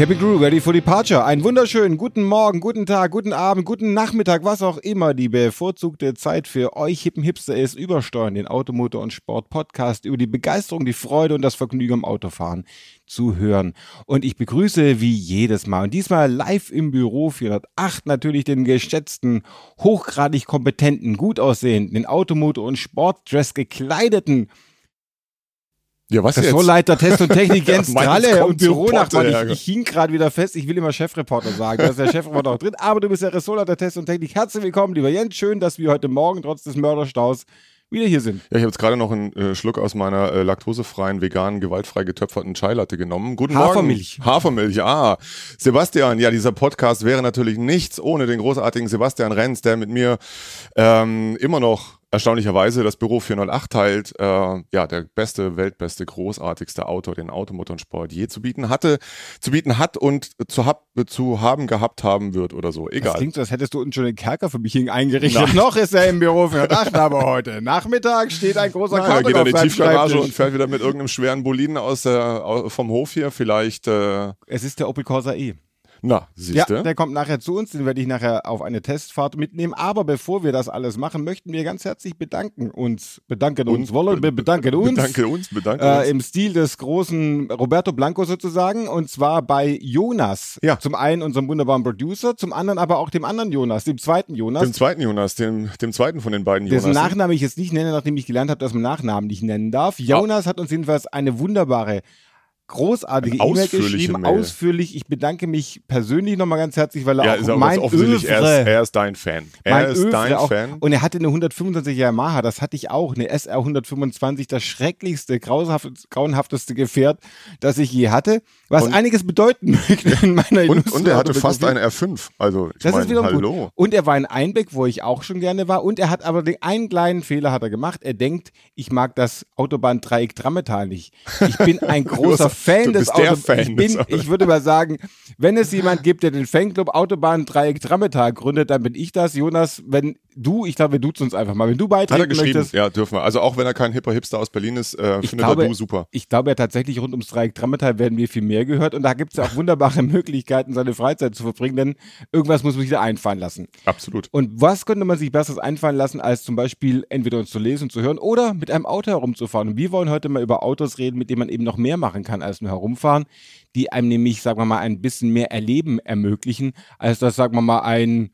Cabin Crew, ready for departure. Einen wunderschönen guten Morgen, guten Tag, guten Abend, guten Nachmittag, was auch immer die bevorzugte Zeit für euch hippen Hipster ist. Übersteuern den Automotor und Sport Podcast über die Begeisterung, die Freude und das Vergnügen am Autofahren zu hören. Und ich begrüße wie jedes Mal und diesmal live im Büro 408 natürlich den geschätzten, hochgradig kompetenten, gut aussehenden, in Automotor und Sportdress gekleideten ja, was Ressortleiter Test und Technik Jens Tralle und Büronachbar. Ich, ich hing gerade wieder fest, ich will immer Chefreporter sagen, da ist der Chefreporter auch drin, aber du bist der Ressortleiter Test und Technik. Herzlich willkommen, lieber Jens. Schön, dass wir heute Morgen trotz des Mörderstaus wieder hier sind. Ja, ich habe jetzt gerade noch einen äh, Schluck aus meiner äh, laktosefreien, veganen, gewaltfrei getöpferten Chai-Latte genommen. Guten Hafermilch. Morgen. Hafermilch, ah. Sebastian, ja, dieser Podcast wäre natürlich nichts ohne den großartigen Sebastian Renz, der mit mir ähm, immer noch erstaunlicherweise das Büro 408 teilt, äh, ja, der beste, weltbeste, großartigste Autor, den Automotorsport je zu bieten hatte, zu bieten hat und zu, hab, zu haben gehabt haben wird oder so. Egal. Das klingt so, als hättest du uns schon den Kerker für mich eingerichtet. Nein. Noch ist er im Büro 408, aber heute Nachmittag steht ein großer Kerker geht er in die Tiefgarage und fährt wieder mit irgendeinem schweren Boliden aus der, vom Hof hier vielleicht. Äh, es ist der Opel Corsa E. Na, siehst du? Ja, der kommt nachher zu uns, den werde ich nachher auf eine Testfahrt mitnehmen. Aber bevor wir das alles machen, möchten wir ganz herzlich bedanken uns, bedanken uns, wollen wir bedanken uns. Bedanke uns, bedanke äh, uns. Im Stil des großen Roberto Blanco sozusagen. Und zwar bei Jonas. Ja. Zum einen unserem wunderbaren Producer, zum anderen aber auch dem anderen Jonas, dem zweiten Jonas. Dem zweiten Jonas, dem, dem zweiten von den beiden Jonas. Dessen Nachnamen ich jetzt nicht nenne, nachdem ich gelernt habe, dass man Nachnamen nicht nennen darf. Jonas ah. hat uns jedenfalls eine wunderbare großartige E-Mail geschrieben, Mail. ausführlich. Ich bedanke mich persönlich nochmal ganz herzlich, weil er ja, auch, ist mein offensichtlich, er ist, er ist, dein Fan. Er ist Övre dein auch, Fan. Und er hatte eine 125er Yamaha, das hatte ich auch, eine SR 125, das schrecklichste, grauenhafteste Gefährt, das ich je hatte, was und, einiges bedeuten möchte in meiner Und, und er hatte fast eine R5, also ich meine, hallo. Gut. Und er war in Einbeck, wo ich auch schon gerne war und er hat aber den einen kleinen Fehler hat er gemacht. Er denkt, ich mag das Autobahndreieck Drammetal nicht. Ich bin ein großer Fan des Autos. Ich, ich würde mal sagen, wenn es jemand gibt, der den Fanclub Autobahn Dreieck Drammetal gründet, dann bin ich das. Jonas, wenn du, ich glaube, wir duzen uns einfach mal. Wenn du beitreten Hat er geschrieben, möchtest, ja, dürfen wir. Also auch wenn er kein hipper Hipster aus Berlin ist, äh, findet glaube, er du super. Ich glaube ja tatsächlich, rund ums Dreieck Drammetal werden wir viel mehr gehört und da gibt es ja auch wunderbare Möglichkeiten, seine Freizeit zu verbringen, denn irgendwas muss man sich da einfallen lassen. Absolut. Und was könnte man sich besseres einfallen lassen, als zum Beispiel entweder uns zu lesen zu hören oder mit einem Auto herumzufahren. Und wir wollen heute mal über Autos reden, mit denen man eben noch mehr machen kann als nur herumfahren, die einem nämlich, sagen wir mal, ein bisschen mehr Erleben ermöglichen, als das, sagen wir mal, ein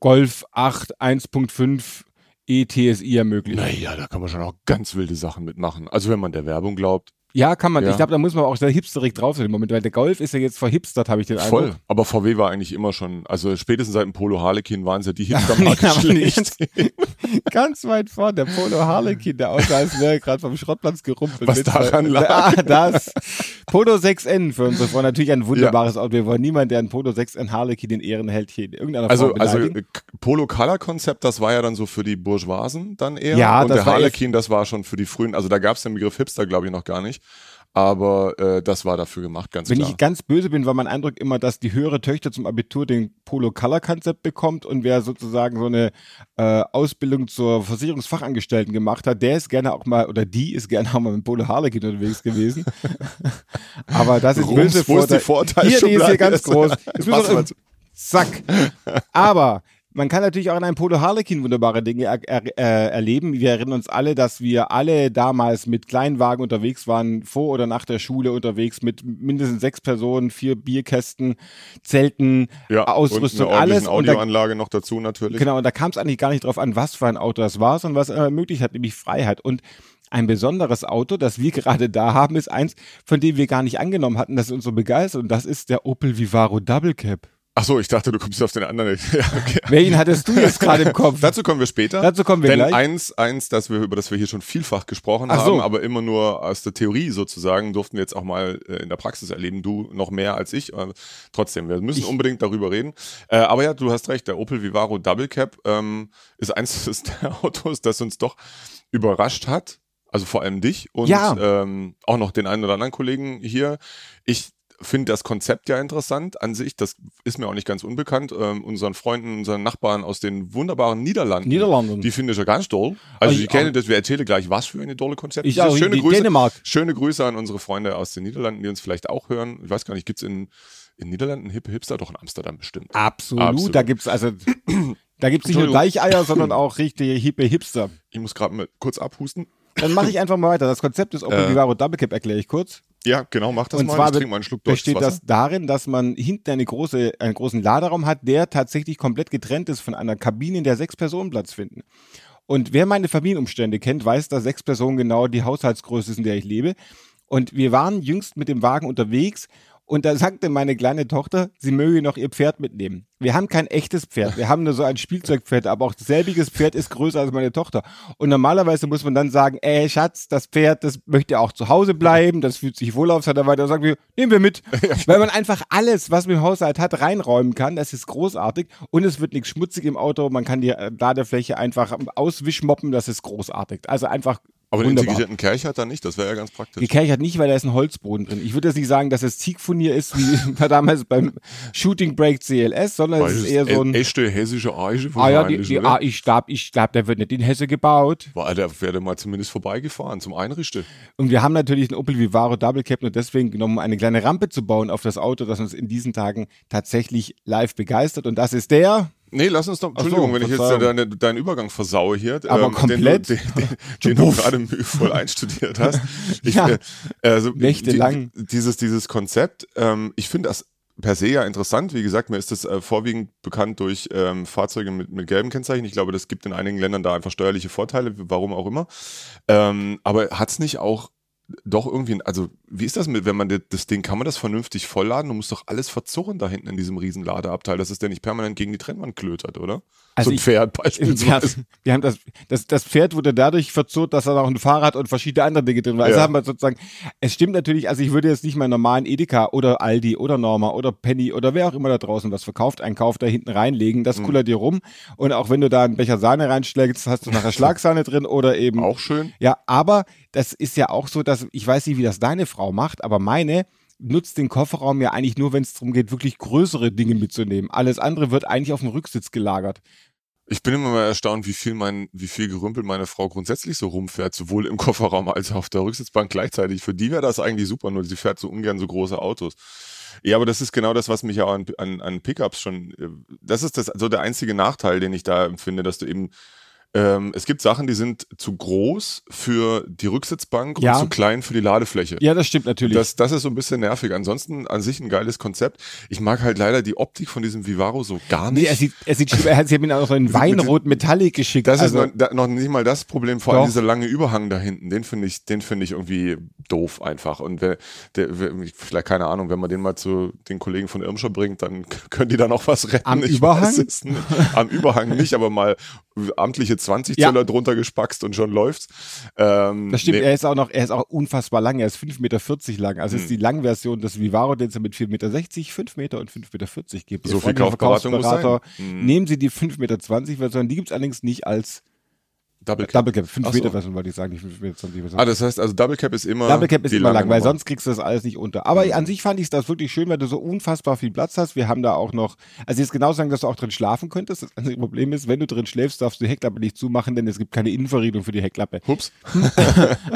Golf 8 1.5 ETSI ermöglicht. Naja, da kann man schon auch ganz wilde Sachen mitmachen. Also wenn man der Werbung glaubt. Ja, kann man. Ja. Ich glaube, da muss man auch sehr hipsterig drauf sein im Moment, weil der Golf ist ja jetzt verhipstert, habe ich den Voll. Eindruck. Aber VW war eigentlich immer schon, also spätestens seit dem Polo Harlequin waren sie ja die Hipster-Marke schlecht. Ganz weit vorne, der Polo Harlequin, der aussah, als wäre gerade vom Schrottplatz gerumpelt. Was daran lag. Ah, das. Polo 6N für unsere Freunde. Natürlich ein wunderbares ja. Auto. Wir wollen niemanden, der ein Polo 6N Harlequin in Ehren hält, hier in irgendeiner also, Form Also Polo Color Konzept, das war ja dann so für die Bourgeoisen dann eher. Ja, Und das der Harlequin, das war schon für die frühen, also da gab es den Begriff Hipster, glaube ich, noch gar nicht. Aber äh, das war dafür gemacht, ganz Wenn klar. Wenn ich ganz böse bin, war mein Eindruck immer, dass die höhere Töchter zum Abitur den Polo Color Konzept bekommt und wer sozusagen so eine äh, Ausbildung zur Versicherungsfachangestellten gemacht hat, der ist gerne auch mal oder die ist gerne auch mal mit Polo Harlequin unterwegs gewesen. Aber das ist böse Wo ist die Vorteil Hier, die ist hier ganz groß. Zack. Aber man kann natürlich auch in einem Polo Harlequin wunderbare Dinge er, er, äh, erleben. Wir erinnern uns alle, dass wir alle damals mit Kleinwagen unterwegs waren, vor oder nach der Schule unterwegs, mit mindestens sechs Personen, vier Bierkästen, Zelten, ja, Ausrüstung, und eine alles. Audioanlage noch dazu natürlich. Genau, und da kam es eigentlich gar nicht drauf an, was für ein Auto das war, sondern was er ermöglicht hat, nämlich Freiheit. Und ein besonderes Auto, das wir gerade da haben, ist eins, von dem wir gar nicht angenommen hatten, dass es uns so begeistert. Und das ist der Opel Vivaro Double Cab. Ach so, ich dachte, du kommst auf den anderen. Ja, okay. Welchen hattest du jetzt gerade im Kopf? Dazu kommen wir später. Dazu kommen wir Denn gleich. eins, eins, das wir, über das wir hier schon vielfach gesprochen Ach haben, so. aber immer nur aus der Theorie sozusagen, durften wir jetzt auch mal äh, in der Praxis erleben. Du noch mehr als ich. Äh, trotzdem, wir müssen ich. unbedingt darüber reden. Äh, aber ja, du hast recht, der Opel Vivaro Double Cab ähm, ist eins der Autos, das uns doch überrascht hat. Also vor allem dich und ja. ähm, auch noch den einen oder anderen Kollegen hier. Ich finde das Konzept ja interessant an sich. Das ist mir auch nicht ganz unbekannt. Ähm, unseren Freunden, unseren Nachbarn aus den wunderbaren Niederlanden. Niederlanden. Die finde ich ja ganz toll. Also, Ich ich kenne das, wir erzählen gleich, was für eine tolle Konzept. Ich auch, Schöne Grüße, Dänemark. schöne Grüße an unsere Freunde aus den Niederlanden, die uns vielleicht auch hören. Ich weiß gar nicht, gibt es in, in Niederlanden hippe Hipster? Doch in Amsterdam bestimmt. Absolut. Absolut. Da gibt's also, da gibt's nicht nur. Weicheier, sondern auch richtige hippe Hipster. Ich muss gerade mal kurz abhusten. Dann mache ich einfach mal weiter. Das Konzept des Opel Äh. Vivaro Double Cap erkläre ich kurz. Ja, genau, mach das Und mal. zwar ich trinke mal einen Schluck besteht das darin, dass man hinten eine große, einen großen Laderaum hat, der tatsächlich komplett getrennt ist von einer Kabine, in der sechs Personen Platz finden. Und wer meine Familienumstände kennt, weiß, dass sechs Personen genau die Haushaltsgröße ist, in der ich lebe. Und wir waren jüngst mit dem Wagen unterwegs und da sagte meine kleine Tochter, sie möge noch ihr Pferd mitnehmen. Wir haben kein echtes Pferd, wir haben nur so ein Spielzeugpferd, aber auch selbiges Pferd ist größer als meine Tochter. Und normalerweise muss man dann sagen, ey Schatz, das Pferd, das möchte auch zu Hause bleiben, das fühlt sich wohl auf, sagt er weiter, dann sagen wir, nehmen wir mit. Weil man einfach alles, was man im Haushalt hat, reinräumen kann, das ist großartig und es wird nichts schmutzig im Auto, man kann die äh, Ladefläche einfach auswischmoppen, das ist großartig. Also einfach Aber den wunderbar. integrierten Kelch hat er nicht, das wäre ja ganz praktisch. Gekerchert nicht, weil da ist ein Holzboden drin. Ich würde jetzt nicht sagen, dass es Ziegfurnier ist, wie war damals beim Shooting Break CLS, sondern Weil es ist eher so ein. e- echte hessische Eiche Ah ja, die, die, ah, ich glaube, ich glaub, der wird nicht in Hesse gebaut. War der wäre mal zumindest vorbeigefahren zum Einrichten. Und wir haben natürlich einen Opel Vivaro Double Cap nur deswegen genommen, um eine kleine Rampe zu bauen auf das Auto, das uns in diesen Tagen tatsächlich live begeistert. Und das ist der. Nee, lass uns doch, Ach so, Entschuldigung, wenn ich jetzt Verzeihung. deine, deinen Übergang versaue hier. Aber komplett? Den, du- den, den, den du gerade mühevoll einstudiert hast. Ich, Ja. äh, also, Nächtelang. Die, dieses, dieses Konzept, ähm, ich finde das per se ja interessant. Wie gesagt, mir ist das äh, vorwiegend bekannt durch ähm, Fahrzeuge mit, mit gelben Kennzeichen. Ich glaube, das gibt in einigen Ländern da einfach steuerliche Vorteile, warum auch immer. Ähm, aber hat es nicht auch doch irgendwie, also wie ist das mit, wenn man das- Ding, kann man das vernünftig vollladen? Du musst doch alles verzurren da hinten in diesem riesen Ladeabteil, dass es der nicht permanent gegen die Trennwand klötert, oder? Also so ein ich- Pferd beispielsweise. wir haben das, das, das Pferd wurde dadurch verzurrt, dass da noch ein Fahrrad und verschiedene andere Dinge drin waren. Also Ja. haben wir sozusagen, es stimmt natürlich, also ich würde jetzt nicht meinen normalen Edeka oder Aldi oder Norma oder Penny oder wer auch immer da draußen was verkauft, einen Kauf da hinten reinlegen, das Mhm. kullert dir rum. Und auch wenn du da einen Becher Sahne reinschlägst, hast du nachher Schlagsahne drin oder eben Auch schön. ja, aber das ist ja auch so, dass ich weiß nicht, wie das deine Frau macht, aber meine nutzt den Kofferraum ja eigentlich nur, wenn es darum geht, wirklich größere Dinge mitzunehmen. Alles andere wird eigentlich auf dem Rücksitz gelagert. Ich bin immer mal erstaunt, wie viel mein, wie viel Gerümpel meine Frau grundsätzlich so rumfährt, sowohl im Kofferraum als auch auf der Rücksitzbank gleichzeitig. Für die wäre das eigentlich super, nur sie fährt so ungern so große Autos. Ja, aber das ist genau das, was mich ja an, an, an Pickups schon, äh, das ist das, so der einzige Nachteil, den ich da empfinde, dass du eben, ähm, es gibt Sachen, die sind zu groß für die Rücksitzbank Ja. und zu klein für die Ladefläche. Ja, das stimmt natürlich. Das, das ist so ein bisschen nervig. Ansonsten an sich ein geiles Konzept. Ich mag halt leider die Optik von diesem Vivaro so gar nicht. Nee, er sieht, er sieht er hat sie haben ihn auch so in Weinrot Metallic geschickt. Das also, ist noch, da, noch nicht mal das Problem, vor allem Doch. dieser lange Überhang da hinten, den finde ich, den finde ich irgendwie doof einfach. Und wer, der, wer, vielleicht keine Ahnung, wenn man den mal zu den Kollegen von Irmscher bringt, dann können die da noch was retten. Am Ich Überhang? Am Überhang nicht, aber mal amtliche 20 Ja. Zöller drunter gespackst und schon läuft's. Ähm, das stimmt, nee, er ist auch noch, er ist auch unfassbar lang, er ist 5,40 Meter lang. Also Hm. ist die Langversion des Vivaro, den es ja mit 4,60 Meter, 5 Meter und 5,40 Meter gibt. So viel Kaufberatung muss sein. Mhm. Nehmen Sie die 5,20 Meter Version, die gibt es allerdings nicht als Double Cap. Double Cap. 5 Ach so. Meter Version wollte ich sagen, nicht 5,20 Meter Version. Ah, das heißt also Double Cap ist immer. Double Cap ist immer lang, weil sonst kriegst du das alles nicht unter. Aber an sich fand ich das wirklich schön, weil du so unfassbar viel Platz hast. Wir haben da auch noch, also jetzt genau sagen, dass du auch drin schlafen könntest. Das einzige Problem ist, wenn du drin schläfst, darfst du die Heckklappe nicht zumachen, denn es gibt keine Innenverriegelung für die Heckklappe. Hups.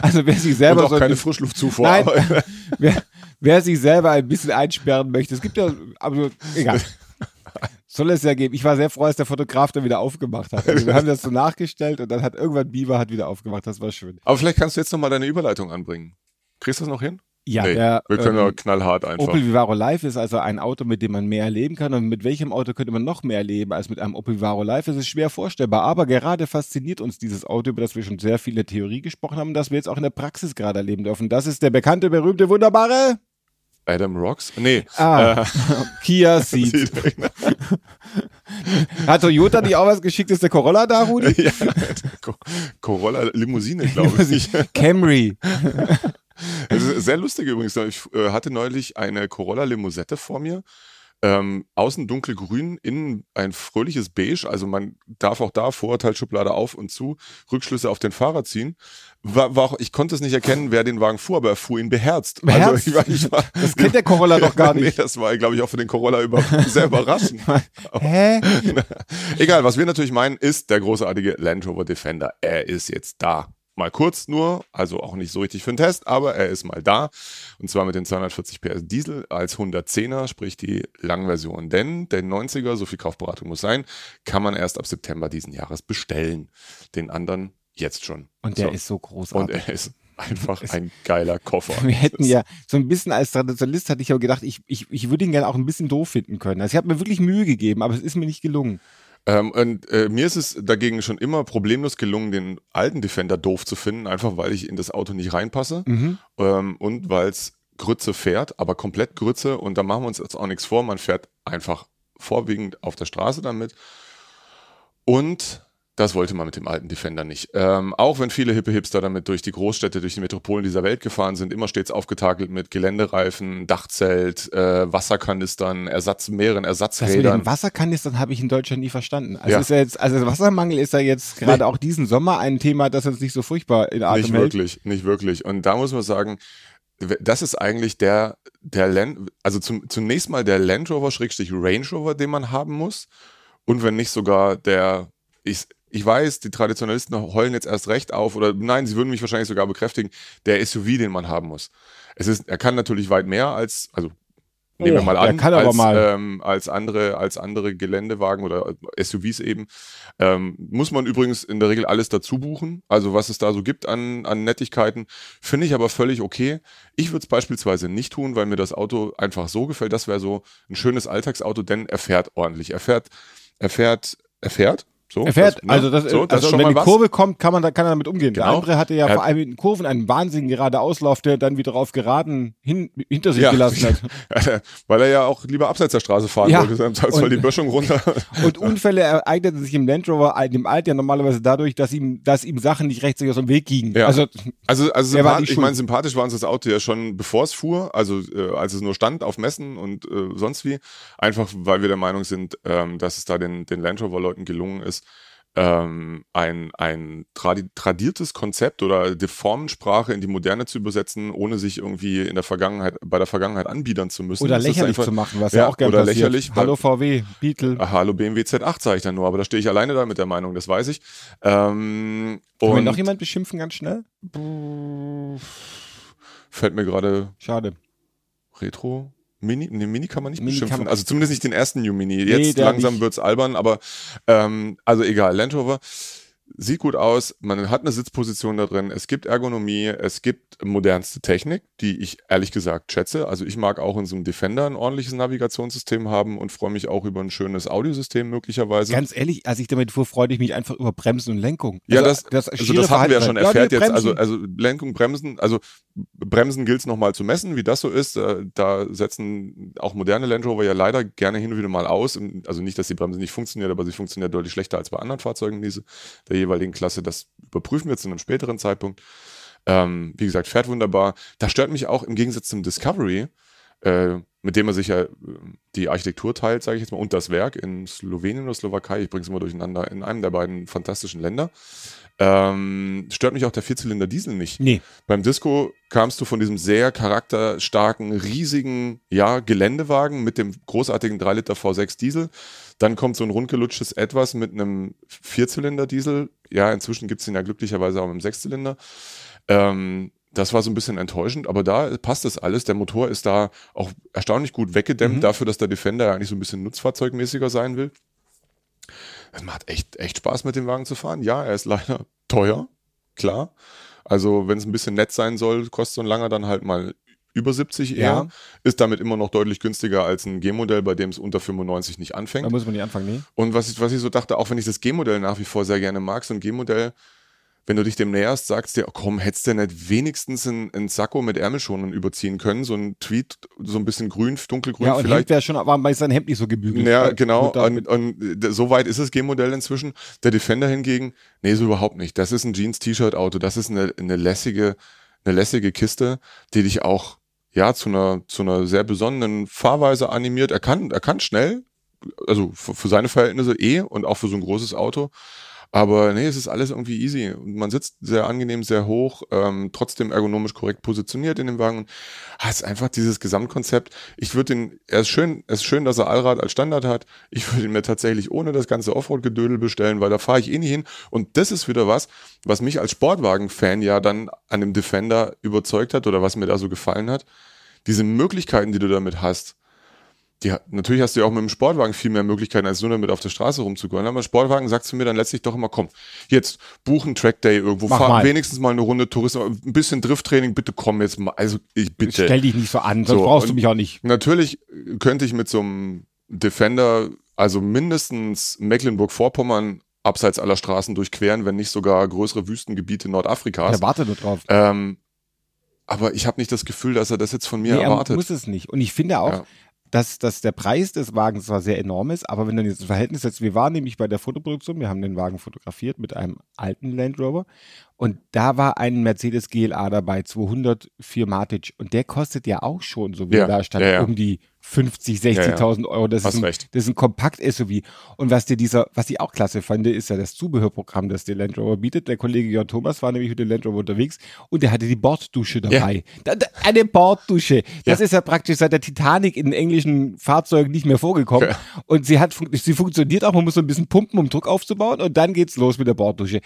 Also wer sich Und selber auch so keine Frischluftzufuhr. Nein, wer, wer sich selber ein bisschen einsperren möchte, es gibt ja, aber egal. Soll es ja geben. Ich war sehr froh, als der Fotograf dann wieder aufgemacht hat. Also wir haben das so nachgestellt und dann hat irgendwann Biber hat wieder aufgemacht. Das war schön. Aber vielleicht kannst du jetzt nochmal deine Überleitung anbringen. Kriegst du das noch hin? Ja, Nee, der wir können ähm, ja knallhart einfach. Opel Vivaro Live ist also ein Auto, mit dem man mehr erleben kann. Und mit welchem Auto könnte man noch mehr erleben als mit einem Opel Vivaro Live? Es ist schwer vorstellbar. Aber gerade fasziniert uns dieses Auto, über das wir schon sehr viel in der Theorie gesprochen haben, das wir jetzt auch in der Praxis gerade erleben dürfen. Das ist der bekannte, berühmte, wunderbare Adam Rocks? Nee. ah, Äh, Kia Ceed. Hat Toyota nicht auch was geschickt? Ist der Corolla da, Rudi? ja, Co- Corolla Limousine, glaube ich. Camry. Sehr lustig übrigens. Ich äh, hatte neulich eine Corolla Limousette vor mir. Ähm, außen dunkelgrün, innen ein fröhliches Beige. Also man darf auch da Vorurteilsschublade auf und zu Rückschlüsse auf den Fahrer ziehen. War, war auch, ich konnte es nicht erkennen, wer den Wagen fuhr, aber er fuhr ihn beherzt. Beherzt? Also ich ich war, Das kennt der Corolla doch gar nee, nicht. das war, glaube ich, auch für den Corolla über, sehr überraschend. Hä? Egal, was wir natürlich meinen, ist der großartige Land Rover Defender. Er ist jetzt da. Mal kurz nur, also auch nicht so richtig für den Test, aber er ist mal da. Und zwar mit den 240 PS Diesel als 110er, sprich die Langversion. Denn der 90er, so viel Kaufberatung muss sein, kann man erst ab September diesen Jahres bestellen. Den anderen jetzt schon. Und der So. ist so Und großartig. er ist einfach ein geiler Koffer. Wir hätten ja so ein bisschen als Traditionalist hatte ich aber gedacht, ich, ich, ich würde ihn gerne auch ein bisschen doof finden können. Also ich habe mir wirklich Mühe gegeben, aber es ist mir nicht gelungen. Ähm, und äh, mir ist es dagegen schon immer problemlos gelungen, den alten Defender doof zu finden, einfach weil ich in das Auto nicht reinpasse. Mhm. ähm, und weil es Grütze fährt, aber komplett Grütze. Und da machen wir uns jetzt auch nichts vor, man fährt einfach vorwiegend auf der Straße damit. Und das wollte man mit dem alten Defender nicht. Ähm, auch wenn viele hippe Hipster damit durch die Großstädte, durch die Metropolen dieser Welt gefahren sind, immer stets aufgetakelt mit Geländereifen, Dachzelt, äh, Wasserkanistern, Ersatz, mehreren Das mit Ersatzrädern. den Wasserkanistern habe ich in Deutschland nie verstanden. Also, Ja. ist ja jetzt, also Wassermangel ist ja jetzt gerade auch diesen Sommer ein Thema, das uns nicht so furchtbar in Atem Nicht hält. wirklich, nicht wirklich. Und da muss man sagen, das ist eigentlich der, der Land, also zum, zunächst mal der Land Rover Schrägstrich Range Rover, den man haben muss. Und wenn nicht sogar der, ich, ich weiß, die Traditionalisten heulen jetzt erst recht auf oder nein, sie würden mich wahrscheinlich sogar bekräftigen, der SUV, den man haben muss. Es ist, er kann natürlich weit mehr als, also nehmen wir Oh, mal an, als, mal. Ähm, als andere, als andere Geländewagen oder SUVs eben. Ähm, muss man übrigens in der Regel alles dazu buchen. Also was es da so gibt an, an Nettigkeiten, finde ich aber völlig okay. Ich würde es beispielsweise nicht tun, weil mir das Auto einfach so gefällt. Das wäre so ein schönes Alltagsauto, denn er fährt ordentlich. Er fährt, er fährt, er fährt. So, Er fährt, das, ne? also, das, so, das also wenn die was. Kurve kommt, kann man, da kann er damit umgehen. Der Genau. andere hatte ja Er- vor allem in den Kurven einen wahnsinnigen gerade Auslauf, der dann wieder auf geraden hin, hinter sich Ja. gelassen hat. weil er ja auch lieber abseits der Straße fahren Ja. wollte. Zweifelsfall Und- die Böschung runter. Und Unfälle ereigneten sich im Land Rover, dem Alt ja normalerweise dadurch, dass ihm, dass ihm Sachen nicht rechtzeitig aus dem Weg gingen. Ja. Also, Also, also ich meine, sympathisch war uns das Auto ja schon, bevor es fuhr, also äh, als es nur stand auf Messen und äh, sonst wie. Einfach, weil wir der Meinung sind, ähm, dass es da den, den Land Rover-Leuten gelungen ist, ähm, ein, ein tradi tradiertes Konzept oder die Formensprache in die Moderne zu übersetzen, ohne sich irgendwie in der Vergangenheit, bei der Vergangenheit anbiedern zu müssen. oder Das lächerlich einfach- zu machen, was ja, Ja, auch gerne oder passiert. lächerlich, Hallo VW, Beetle. Ah, Hallo BMW Z8 sage ich dann nur, aber da stehe ich alleine da mit der Meinung, das weiß ich. Ähm, wir und noch jemand beschimpfen ganz schnell? fällt mir gerade Schade. Retro? Mini? Ne, Mini kann man nicht Mini beschimpfen. man- Also zumindest nicht den ersten New Mini. Nee, Jetzt der langsam nicht. wird's albern, aber ähm, also egal, Land Rover sieht gut aus, man hat eine Sitzposition da drin, es gibt Ergonomie, es gibt modernste Technik, die ich ehrlich gesagt schätze. Also ich mag auch in so einem Defender ein ordentliches Navigationssystem haben und freue mich auch über ein schönes Audiosystem möglicherweise. Ganz ehrlich, als ich damit fuhr, freute ich mich einfach über Bremsen und Lenkung. Ja, Also, das, also das hatten wir ja schon. Er die fährt jetzt, also, also Lenkung, Bremsen, also Bremsen gilt es nochmal zu messen, wie das so ist. Äh, Da setzen auch moderne Land Rover ja leider gerne hin und wieder mal aus. Also nicht, dass die Bremse nicht funktioniert, aber sie funktioniert deutlich schlechter als bei anderen Fahrzeugen diese, der jeweiligen Klasse. Das überprüfen wir zu einem späteren Zeitpunkt. Ähm, wie gesagt, fährt wunderbar. Da stört mich auch im Gegensatz zum Discovery, äh, mit dem er sich ja äh, die Architektur teilt, sage ich jetzt mal, und das Werk in Slowenien oder Slowakei, ich bringe es immer durcheinander, in einem der beiden fantastischen Länder. Ähm, stört mich auch der Vierzylinder Diesel nicht. Nee. Beim Disco kamst du von diesem sehr charakterstarken, riesigen, ja, Geländewagen mit dem großartigen 3 Liter V6 Diesel. Dann kommt so ein rundgelutschtes Etwas mit einem Vierzylinder Diesel. Ja, inzwischen gibt's den ja glücklicherweise auch mit einem Sechszylinder. Ähm, das war so ein bisschen enttäuschend, aber da passt das alles. Der Motor ist da auch erstaunlich gut weggedämmt, Mhm. dafür, dass der Defender ja eigentlich so ein bisschen nutzfahrzeugmäßiger sein will. Es macht echt, echt Spaß, mit dem Wagen zu fahren. Ja, er ist leider teuer, klar. Also, wenn es ein bisschen nett sein soll, kostet so ein langer dann halt mal über 70 eher. Ja. Ist damit immer noch deutlich günstiger als ein G-Modell, bei dem es unter 95 nicht anfängt. Da muss man nicht anfangen, nee. Und was ich, was ich so dachte, auch wenn ich das G-Modell nach wie vor sehr gerne mag, so ein G-Modell, wenn du dich dem näherst, sagst dir, oh, komm, hättest du nicht wenigstens ein, ein Sakko mit Ärmelschonern überziehen können, so ein Tweet, so ein bisschen grün, dunkelgrün Ja, und vielleicht. Wäre schon, war bei seinem Hemd nicht so gebügelt. Ja, Äh, genau. Und, und so weit ist das G-Modell inzwischen. Der Defender hingegen, nee, so überhaupt nicht. Das ist ein Jeans-T-Shirt-Auto. Das ist eine, eine lässige, eine lässige Kiste, die dich auch ja, zu einer, zu einer sehr besonderen Fahrweise animiert. Er kann, er kann schnell, also für seine Verhältnisse eh und auch für so ein großes Auto. Aber nee, es ist alles irgendwie easy. Man sitzt sehr angenehm, sehr hoch, ähm, trotzdem ergonomisch korrekt positioniert in dem Wagen. Ah, es ist einfach dieses Gesamtkonzept. Ich würde den, er ist schön, es ist schön, dass er Allrad als Standard hat. Ich würde ihn mir tatsächlich ohne das ganze Offroad-Gedödel bestellen, weil da fahre ich eh nicht hin. Und das ist wieder was, was mich als Sportwagen-Fan ja dann an dem Defender überzeugt hat oder was mir da so gefallen hat. Diese Möglichkeiten, die du damit hast, die, natürlich hast du ja auch mit dem Sportwagen viel mehr Möglichkeiten, als nur damit auf der Straße rumzugehen. Aber Sportwagen sagst du mir dann letztlich doch immer, komm, jetzt buchen Trackday irgendwo, Mach fahr mal. wenigstens mal eine Runde Tourismus, ein bisschen Drifttraining, bitte komm jetzt mal. Also ich bitte. Stell dich nicht so an, sonst So, brauchst du mich auch nicht. Natürlich könnte ich mit so einem Defender, also mindestens Mecklenburg-Vorpommern abseits aller Straßen durchqueren, wenn nicht sogar größere Wüstengebiete Nordafrikas. Der warte nur drauf. Ähm, aber ich habe nicht das Gefühl, dass er das jetzt von mir nee, er erwartet. muss es nicht. Und ich finde auch, Ja. Dass, dass der Preis des Wagens zwar sehr enorm ist, aber wenn du jetzt ein Verhältnis setzt, wir waren nämlich bei der Fotoproduktion, wir haben den Wagen fotografiert mit einem alten Land Rover und da war ein Mercedes GLA dabei, 204 Matic und der kostet ja auch schon, so wie Ja, da stand, ja, ja. um die 50, 60.000 Euro. Das Hast ist ein, recht. das ist ein Kompakt-SUV. Und was dir dieser, was ich auch klasse fand, ist ja das Zubehörprogramm, das der Land Rover bietet. Der Kollege Jörn Thomas war nämlich mit dem Land Rover unterwegs und der hatte die Borddusche dabei. Da, da, eine Borddusche. Das Ja. ist ja praktisch seit der Titanic in englischen Fahrzeugen nicht mehr vorgekommen. Ja. Und sie hat, sie funktioniert auch. Man muss so ein bisschen pumpen, um Druck aufzubauen und dann geht's los mit der Borddusche.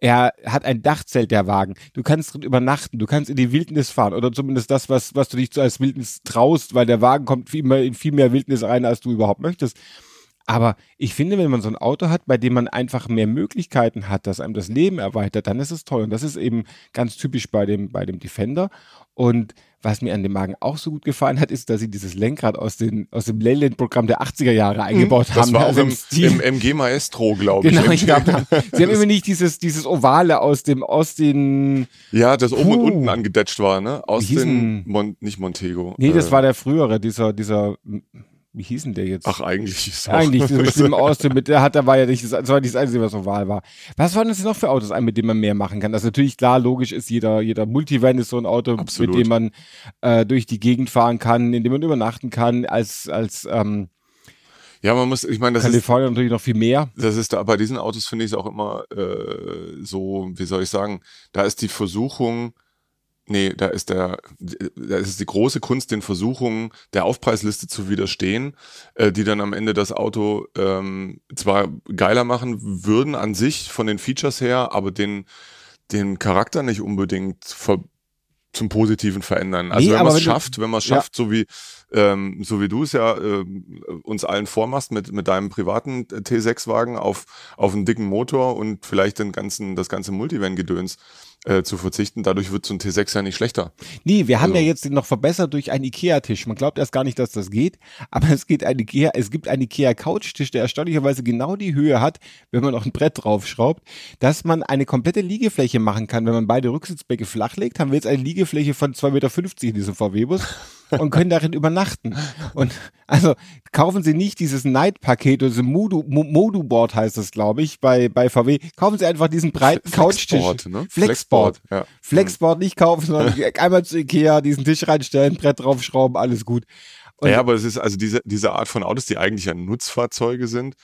Er hat ein Dachzelt, der Wagen. Du kannst drin übernachten. Du kannst in die Wildnis fahren oder zumindest das, was, was du dich so als Wildnis traust, weil der Wagen kommt viel mehr, in viel mehr Wildnis rein, als du überhaupt möchtest. Aber ich finde, wenn man so ein Auto hat, bei dem man einfach mehr Möglichkeiten hat, dass einem das Leben erweitert, dann ist es toll. Und das ist eben ganz typisch bei dem, bei dem Defender. Und was mir an dem Wagen auch so gut gefallen hat, ist, dass sie dieses Lenkrad aus, den, aus dem Leyland-Programm der 80er Jahre eingebaut Mhm. das haben. war auch Also im, Stil. im MG Maestro, glaube ich. Genau, ich glaube, sie haben immer nicht dieses, dieses Ovale aus dem, aus den, Ja, das oben und unten angedetscht war, ne? Aus den, Mon nicht Montego. nee, das äh, war der frühere, dieser, dieser, wie hieß denn der jetzt? Ach, eigentlich ist auch. Eigentlich, das bestimmt aus dem, mit der hat, da war ja nicht, das, das war nicht das Einzige, was oval war. Was waren das denn noch für Autos ein, mit denen man mehr machen kann? Das ist natürlich klar, logisch ist jeder, jeder Multivan ist so ein Auto, Absolut. mit dem man äh, durch die Gegend fahren kann, in dem man übernachten kann, als, als ähm, Ja, man muss, ich meine, das ist, Kalifornien natürlich noch viel mehr. das ist da, bei diesen Autos finde ich es auch immer äh, so, wie soll ich sagen, da ist die Versuchung, nee, da ist der, da ist es die große Kunst, den Versuchungen der Aufpreisliste zu widerstehen, äh, die dann am Ende das Auto ähm, zwar geiler machen würden an sich von den Features her, aber den, den Charakter nicht unbedingt ver zum Positiven verändern. Also Nee, wenn man es schafft, wenn man es Ja. schafft, so wie ähm, so wie du es ja ähm, uns allen vormachst mit mit deinem privaten T6-Wagen auf auf einen dicken Motor und vielleicht den ganzen das ganze Multivan-Gedöns äh, zu verzichten, dadurch wird so ein T6 ja nicht schlechter. Nee, wir haben Also- ja jetzt den noch verbessert durch einen Ikea-Tisch. Man glaubt erst gar nicht, dass das geht, aber es geht ein Ikea, es gibt einen Ikea-Couchtisch, der erstaunlicherweise genau die Höhe hat, wenn man noch ein Brett draufschraubt, dass man eine komplette Liegefläche machen kann. Wenn man beide Rücksitzbecke flachlegt, haben wir jetzt eine Liegefläche von 2,50 Meter in diesem VW-Bus und können darin übernachten. Und also kaufen Sie nicht dieses Night-Paket oder dieses Modu, Mo- Modu-Board heißt das, glaube ich, bei, bei VW. Kaufen Sie einfach diesen breiten Couchtisch. Flexboard, ne? Flexboard. ja. Flexboard nicht kaufen, sondern einmal zu Ikea, diesen Tisch reinstellen, Brett draufschrauben, alles gut. Und ja, aber es ist also diese, diese Art von Autos, die eigentlich ja Nutzfahrzeuge sind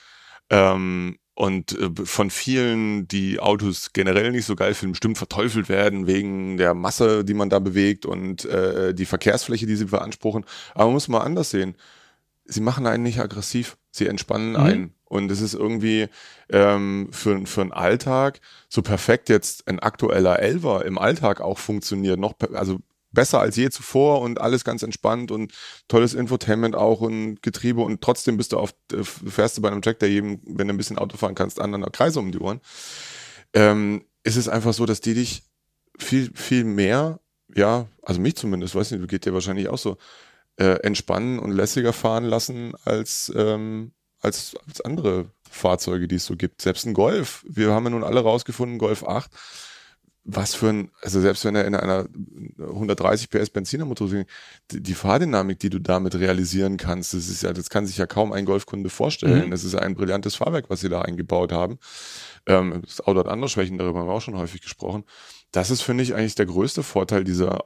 ähm, und äh, von vielen, die Autos generell nicht so geil finden, bestimmt verteufelt werden wegen der Masse, die man da bewegt und äh, die Verkehrsfläche, die sie beanspruchen. Aber man muss mal anders sehen. Sie machen einen nicht aggressiv, sie entspannen Mhm. einen. Und es ist irgendwie ähm, für, für einen Alltag so perfekt jetzt ein aktueller Elver im Alltag auch funktioniert. Noch, also besser als je zuvor und alles ganz entspannt und tolles Infotainment auch und Getriebe und trotzdem bist du auf, äh, fährst du bei einem Track, der jedem, wenn du ein bisschen Auto fahren kannst, anderen Kreise um die Ohren. Ähm, ist es einfach so, dass die dich viel, viel mehr, ja, also mich zumindest, weiß nicht, geht dir wahrscheinlich auch so, äh, entspannen und lässiger fahren lassen als, ähm, als, als andere Fahrzeuge, die es so gibt. Selbst ein Golf. Wir haben ja nun alle rausgefunden, Golf 8. Was für ein, also selbst wenn er in einer 130 PS Benzinermotor die, die Fahrdynamik, die du damit realisieren kannst, das ist ja, das kann sich ja kaum ein Golfkunde vorstellen. Mhm. Das ist ein brillantes Fahrwerk, was sie da eingebaut haben. Ähm, das Auto hat andere Schwächen, darüber haben wir auch schon häufig gesprochen. Das ist, finde ich, eigentlich der größte Vorteil dieser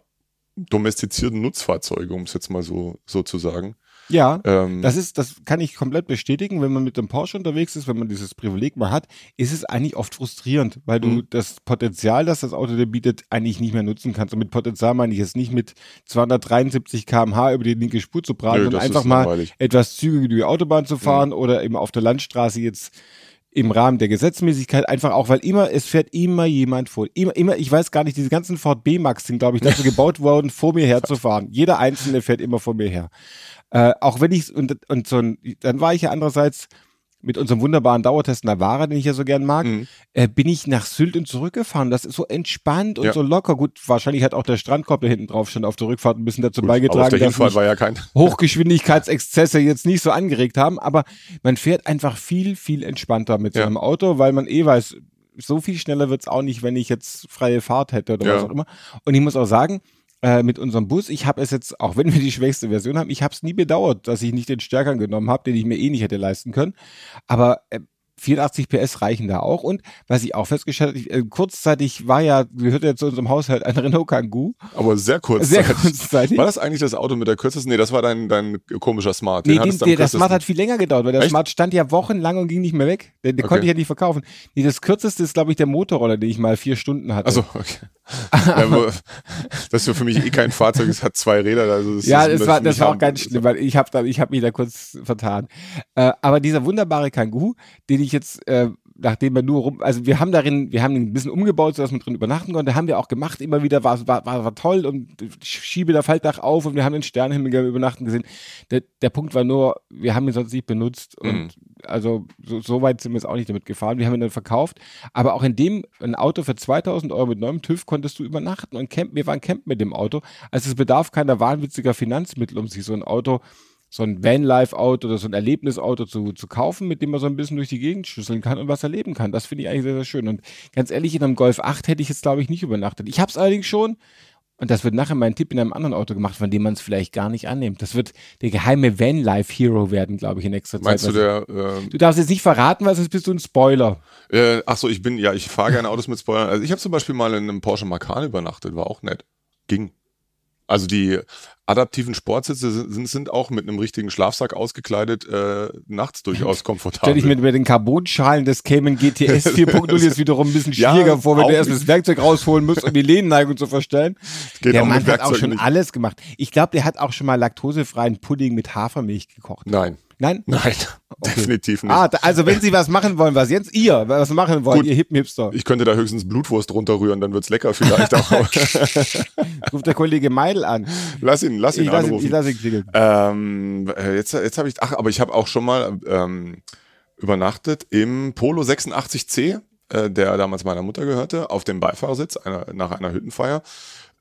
domestizierten Nutzfahrzeuge, um es jetzt mal so, so zu sagen. Ja, ähm, das ist, das kann ich komplett bestätigen. Wenn man mit dem Porsche unterwegs ist, wenn man dieses Privileg mal hat, ist es eigentlich oft frustrierend, weil du mhm. das Potenzial, das das Auto dir bietet, eigentlich nicht mehr nutzen kannst. Und mit Potenzial meine ich jetzt nicht mit 273 km/h über die linke Spur zu prallen, sondern einfach mal etwas zügig über die Autobahn zu fahren mhm. oder eben auf der Landstraße jetzt im Rahmen der Gesetzmäßigkeit einfach auch, weil immer, es fährt immer jemand vor. Immer, immer, ich weiß gar nicht, diese ganzen Ford B-Max sind, glaube ich, dazu gebaut worden, vor mir herzufahren. Jeder einzelne fährt immer vor mir her. Äh, auch wenn ich und, und so ein, dann war ich ja andererseits mit unserem wunderbaren Dauertest Navara, den ich ja so gern mag, mhm. äh, bin ich nach Sylt und zurückgefahren. Das ist so entspannt und ja. so locker. Gut, wahrscheinlich hat auch der Strandkorb, der hinten drauf stand, auf der Rückfahrt ein bisschen dazu Gut, beigetragen, dass ja Hochgeschwindigkeitsexzesse jetzt nicht so angeregt haben. Aber man fährt einfach viel, viel entspannter mit ja. so einem Auto, weil man eh weiß, so viel schneller wird's auch nicht, wenn ich jetzt freie Fahrt hätte oder was auch immer. Und ich muss auch sagen, äh, mit unserem Bus. Ich habe es jetzt, auch wenn wir die schwächste Version haben, ich habe es nie bedauert, dass ich nicht den Stärkern genommen habe, den ich mir eh nicht hätte leisten können. Aber äh, 84 PS reichen da auch. Und was ich auch festgestellt habe, äh, kurzzeitig war ja, gehört ja zu unserem Haushalt ein Renault Kangoo. Aber sehr kurzzeitig. Sehr kurzzeitig. War das eigentlich das Auto mit der kürzesten? Nee, das war dein, dein komischer Smart. Den nee, den, den, der Smart hat viel länger gedauert, weil der Echt? Smart stand ja wochenlang und ging nicht mehr weg. Den, den okay. konnte ich ja nicht verkaufen. Nee, das kürzeste ist, glaube ich, der Motorroller, den ich mal vier Stunden hatte. Also okay. ja, das ist für mich eh kein Fahrzeug, es hat zwei Räder. Also das ja, das, war, das war auch ganz schlimm, weil ich habe ich hab mich da kurz vertan. Äh, aber dieser wunderbare Kangoo, den ich jetzt äh, nachdem wir nur rum, also wir haben darin, wir haben ein bisschen umgebaut, sodass man drin übernachten konnte, haben wir auch gemacht, immer wieder, war, war, war, war toll und schiebe der Faltdach auf und wir haben den Sternenhimmel übernachten gesehen. Der, der Punkt war nur, wir haben ihn sonst nicht benutzt und mhm. also so, so, weit sind wir jetzt auch nicht damit gefahren. Wir haben ihn dann verkauft, aber auch in dem, ein Auto für 2000 Euro mit neuem TÜV konntest du übernachten und campen, wir waren campen mit dem Auto. Also es bedarf keiner wahnwitziger Finanzmittel, um sich so ein Auto so ein Vanlife-Auto oder so ein Erlebnisauto zu, zu kaufen, mit dem man so ein bisschen durch die Gegend schüsseln kann und was erleben kann. Das finde ich eigentlich sehr, sehr schön. Und ganz ehrlich, in einem Golf 8 hätte ich jetzt, glaube ich, nicht übernachtet. Ich habe es allerdings schon. Und das wird nachher mein Tipp in einem anderen Auto gemacht, von dem man es vielleicht gar nicht annimmt. Das wird der geheime Vanlife-Hero werden, glaube ich, in nächster Zeit. Meinst du der? Äh, du darfst jetzt nicht verraten, weil sonst bist du ein Spoiler. Äh, ach so, ich bin, ja, ich fahre gerne Autos mit Spoilern. Also ich habe zum Beispiel mal in einem Porsche Macan übernachtet, war auch nett. Ging. Also die adaptiven Sportsitze sind, sind auch mit einem richtigen Schlafsack ausgekleidet äh, nachts durchaus komfortabel. Stell dich mir mit den Carbonschalen des Cayman GTS 4.0 jetzt wiederum ein bisschen schwieriger ja, vor, wenn du erst das Werkzeug rausholen musst, um die Lehnneigung zu verstellen. der Mann hat auch schon nicht. alles gemacht. Ich glaube, der hat auch schon mal laktosefreien Pudding mit Hafermilch gekocht. Nein. Nein? Nein, okay. definitiv nicht. Ah, also wenn Sie was machen wollen, was jetzt ihr was machen wollt, Gut, ihr hippen Hipster. Ich könnte da höchstens Blutwurst runterrühren, dann wird's lecker vielleicht auch. Ruft der Kollege Meidel an. Lass ihn, lass ihn ich anrufen. Lass ihn, ich lass ihn klingeln. Ähm, äh, jetzt jetzt habe ich, ach, aber ich habe auch schon mal ähm, übernachtet im Polo 86C, äh, der damals meiner Mutter gehörte, auf dem Beifahrersitz einer, nach einer Hüttenfeier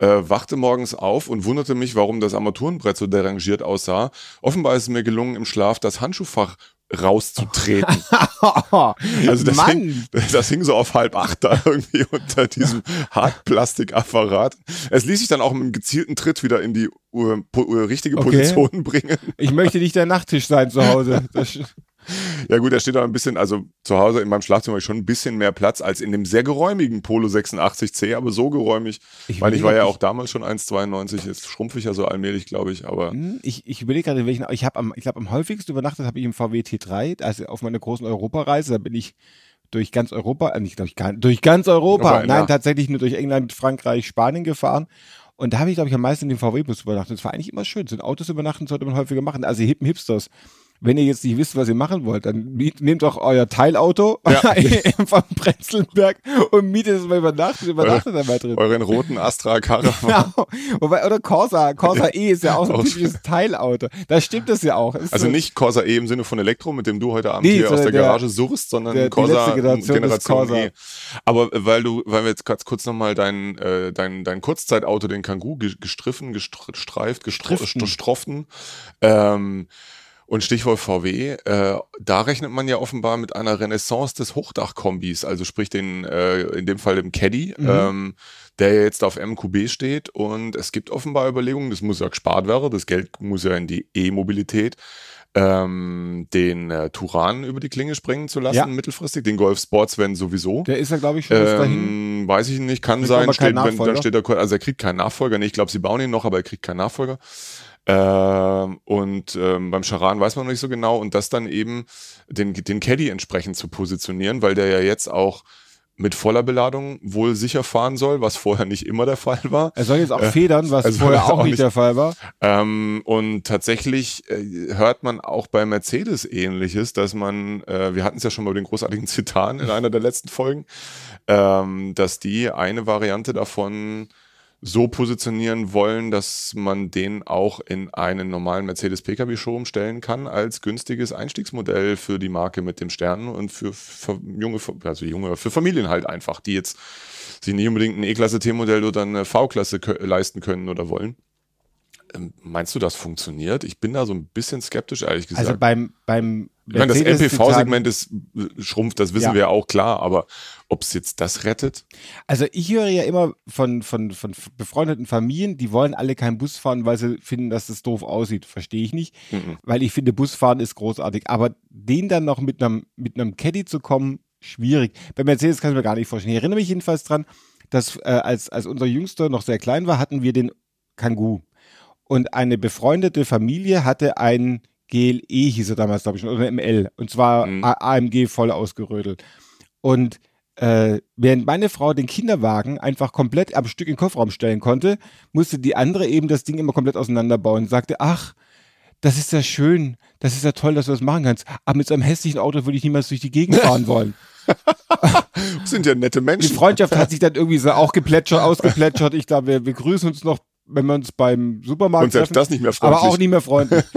äh, wachte morgens auf und wunderte mich, warum das Armaturenbrett so derangiert aussah. Offenbar ist es mir gelungen, im Schlaf das Handschuhfach rauszutreten. also das hing, das hing so auf halb acht da irgendwie unter diesem Hartplastikapparat. Es ließ sich dann auch mit einem gezielten Tritt wieder in die uh, uh, richtige Position okay. bringen. Ich möchte nicht der Nachttisch sein zu Hause. Das ja gut, da steht auch ein bisschen, also zu Hause in meinem Schlafzimmer habe ich schon ein bisschen mehr Platz als in dem sehr geräumigen Polo 86C, aber so geräumig, ich weil ich war ja auch damals schon 1,92, jetzt schrumpfe ich ja so allmählich, glaube ich, aber... Hm, ich, ich überlege gerade, welchen, ich habe am, ich glaube am häufigsten übernachtet habe ich im VW T3, also auf meiner großen Europareise, da bin ich durch ganz Europa, äh, nicht glaube ich, durch ganz Europa, Europa nein, ja. tatsächlich nur durch England, Frankreich, Spanien gefahren und da habe ich, glaube ich, am meisten in den VW-Bus übernachtet. Das war eigentlich immer schön. So in Autos übernachten sollte man häufiger machen. Also hippen Hipsters wenn ihr jetzt nicht wisst, was ihr machen wollt, dann nehmt doch euer Teilauto ja. vom Prenzlberg und mietet es mal über Nacht und übernachtet dann mal drin. Euren roten Astra Caravan. Genau. Wobei, oder Corsa. Corsa E ist ja auch so ein typisches Teilauto. Da stimmt es ja auch. Ist also so nicht Corsa E im Sinne von Elektro, mit dem du heute Abend nee, hier aus der, der, Garage suchst, sondern der, Corsa Generation, Generation Corsa. E. Aber weil du, weil wir jetzt ganz kurz nochmal dein, äh, dein, dein Kurzzeitauto, den Kangoo, gestriffen, gestreift, gestroffen, ähm, und Stichwort VW, äh, da rechnet man ja offenbar mit einer Renaissance des Hochdachkombis, also sprich den, äh, in dem Fall dem Caddy, mhm. ähm, der jetzt auf MQB steht. Und es gibt offenbar Überlegungen, das muss ja gespart werden, das Geld muss ja in die E-Mobilität, ähm, den äh, Turan über die Klinge springen zu lassen, Ja. mittelfristig, den Golf Sportsvan sowieso. Der ist ja, glaube ich, schon. Ähm, weiß ich nicht, kann sein. Steht, wenn, dann steht er, also er kriegt keinen Nachfolger. Nee, ich glaube, sie bauen ihn noch, aber er kriegt keinen Nachfolger. Ähm, und ähm, beim Charan weiß man noch nicht so genau. Und das dann eben den, den Caddy entsprechend zu positionieren, weil der ja jetzt auch mit voller Beladung wohl sicher fahren soll, was vorher nicht immer der Fall war. Er soll jetzt auch äh, federn, was also vorher auch, nicht- der Fall war. Ähm, und tatsächlich äh, hört man auch bei Mercedes ähnliches, dass man, äh, wir hatten es ja schon mal über den großartigen Zitan in einer der letzten Folgen, ähm, dass die eine Variante davon so positionieren wollen, dass man den auch in einen normalen Mercedes Pkw Showroom stellen kann als günstiges Einstiegsmodell für die Marke mit dem Stern und für, für junge, also junge, für Familien halt einfach, die jetzt sich nicht unbedingt ein E-Klasse T-Modell oder eine V-Klasse leisten können oder wollen. Ähm, Meinst du, das funktioniert? Ich bin da so ein bisschen skeptisch, ehrlich gesagt. Also beim, beim ich meine, das MPV-Segment ist äh, schrumpft, das wissen Ja. wir ja auch klar, aber ob es jetzt das rettet? Also ich höre ja immer von, von, von befreundeten Familien, die wollen alle keinen Bus fahren, weil sie finden, dass das doof aussieht. Verstehe ich nicht. Mhm. Weil ich finde, Busfahren ist großartig. Aber den dann noch mit einem, mit einem Caddy zu kommen, schwierig. Bei Mercedes kann ich mir gar nicht vorstellen. Ich erinnere mich jedenfalls dran, dass äh, als, als unser Jüngster noch sehr klein war, hatten wir den Kangoo. Und eine befreundete Familie hatte ein GLE, hieß er damals, glaube ich, schon, oder ML. Und zwar Mhm. AMG voll ausgerödelt. Und äh, während meine Frau den Kinderwagen einfach komplett am Stück in den Kofferraum stellen konnte, musste die andere eben das Ding immer komplett auseinanderbauen und sagte, ach, das ist ja schön, das ist ja toll, dass du das machen kannst. Aber mit so einem hässlichen Auto würde ich niemals durch die Gegend fahren wollen. Sind ja nette Die Menschen. Freundschaft hat sich dann irgendwie so auch geplätschert, ausgeplätschert. Ich glaube, wir, wir grüßen uns noch, wenn wir uns beim Supermarkt Und selbst treffen. das nicht mehr freundlich. Aber auch nicht mehr freundlich.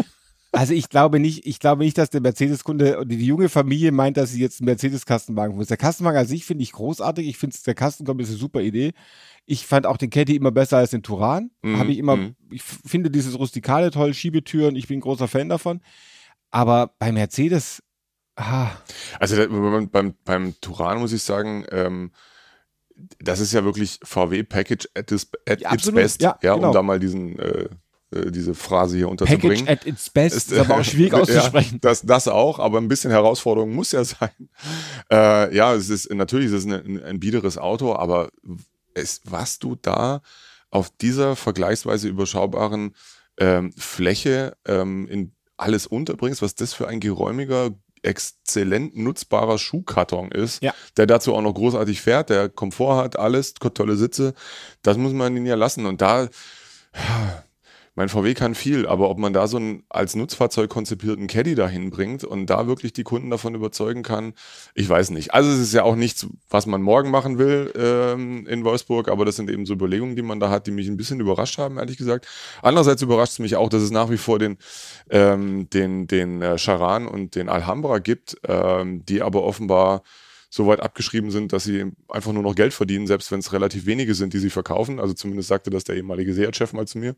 Also ich glaube nicht, ich glaube nicht, dass der Mercedes-Kunde oder die junge Familie meint, dass sie jetzt einen Mercedes-Kastenwagen muss. Der Kastenwagen an sich finde ich großartig. Ich finde der Kastenkombi ist eine super Idee. Ich fand auch den Caddy immer besser als den Turan. Mhm, Habe ich immer, mhm. ich finde dieses Rustikale toll, Schiebetüren, ich bin ein großer Fan davon. Aber bei Mercedes, ah, Also beim, beim Turan muss ich sagen, ähm, das ist ja wirklich VW Package at, its, at Ja, its best, Ja, ja, genau. um da mal diesen äh, äh, diese Phrase hier Package unterzubringen. at its best ist, aber auch schwierig auszusprechen. Ja, das, das auch, aber ein bisschen Herausforderung muss ja sein. Äh, ja, es ist natürlich ist es ein, ein, ein biederes Auto, aber es, was du da auf dieser vergleichsweise überschaubaren ähm, Fläche ähm, in alles unterbringst, was das für ein geräumiger, exzellent nutzbarer Schuhkarton ist, Ja. der dazu auch noch großartig fährt, der Komfort hat, alles, tolle Sitze, das muss man ihn ja lassen. Und da, mein VW kann viel, aber ob man da so einen als Nutzfahrzeug konzipierten Caddy dahin bringt und da wirklich die Kunden davon überzeugen kann, ich weiß nicht. Also es ist ja auch nichts, was man morgen machen will ähm, in Wolfsburg, aber das sind eben so Überlegungen, die man da hat, die mich ein bisschen überrascht haben, ehrlich gesagt. Andererseits überrascht es mich auch, dass es nach wie vor den, ähm, den, den äh, Charan und den Alhambra gibt, ähm, die aber offenbar so weit abgeschrieben sind, dass sie einfach nur noch Geld verdienen, selbst wenn es relativ wenige sind, die sie verkaufen. Also zumindest sagte das der ehemalige Seat-Chef mal zu mir.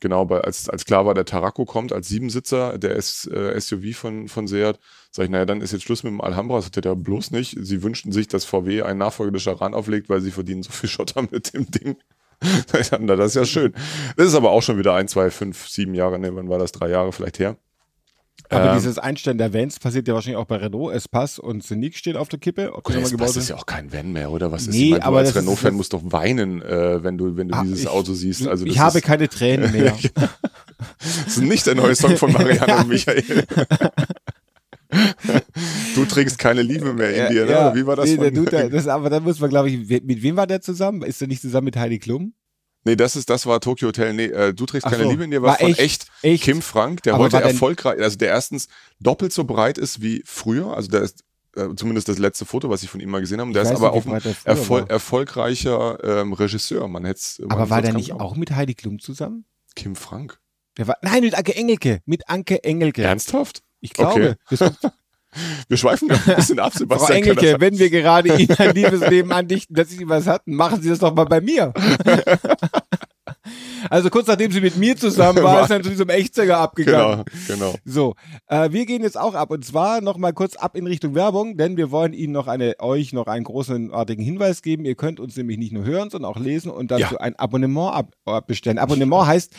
Genau, bei, als, als klar war, der Tarako kommt als Siebensitzer, der S, äh, SUV von, von Seat, sag ich, naja, dann ist jetzt Schluss mit dem Alhambra. Das hat er bloß nicht. Sie wünschten sich, dass VW einen Nachfolger des Charan auflegt, weil sie verdienen so viel Schotter mit dem Ding. das ist ja schön. Das ist aber auch schon wieder ein, zwei, fünf, sieben Jahre, ne, wann war das? Drei Jahre vielleicht her. Aber Ähm, dieses Einstellen der Vans passiert ja wahrscheinlich auch bei Renault. Espace und Scenic stehen auf der Kippe. Ob das gebaut ist ja auch kein Van mehr, oder? Was ist Nee, ich meine, du aber als Renault-Fan musst doch weinen, äh, wenn du, wenn du Ah, dieses ich- Auto siehst. Also ich habe keine Tränen mehr. das ist nicht der neue Song von Marianne und Michael. du trägst keine Liebe mehr in dir, ne? Oder Wie war das? Nee, der Dude, das, aber dann muss man, glaube ich, mit wem war der zusammen? Ist der nicht zusammen mit Heidi Klum? Nee, das ist, das war Tokyo Hotel. Nee, äh, du trägst Ach keine so. Liebe in dir, war, War von echt, echt. Kim Frank, der Aber heute erfolgreich, also der erstens doppelt so breit ist wie früher, also der ist äh, zumindest das letzte Foto, was ich von ihm mal gesehen habe. Der ist aber auch ein erfol erfolgreicher ähm, Regisseur. Man hätte Aber war der nicht auch mit Heidi Klum zusammen? Kim Frank? Der war, nein, mit Anke Engelke. Mit Anke Engelke. Ernsthaft? Ich glaube. Das, Wir schweifen ein bisschen ab, Frau Sebastian. kann Engelke, wenn wir gerade Ihnen ein Liebesleben andichten, dass Sie was hatten, machen Sie das doch mal bei mir. also kurz nachdem sie mit mir zusammen war, ist dann zu diesem Echtzeiger abgegangen. Genau, genau. So, äh, wir gehen jetzt auch ab und zwar noch mal kurz ab in Richtung Werbung, denn wir wollen Ihnen noch eine, euch noch einen großartigen Hinweis geben. Ihr könnt uns nämlich nicht nur hören, sondern auch lesen und dazu Ja. ein Abonnement ab, abbestellen. Abonnement heißt,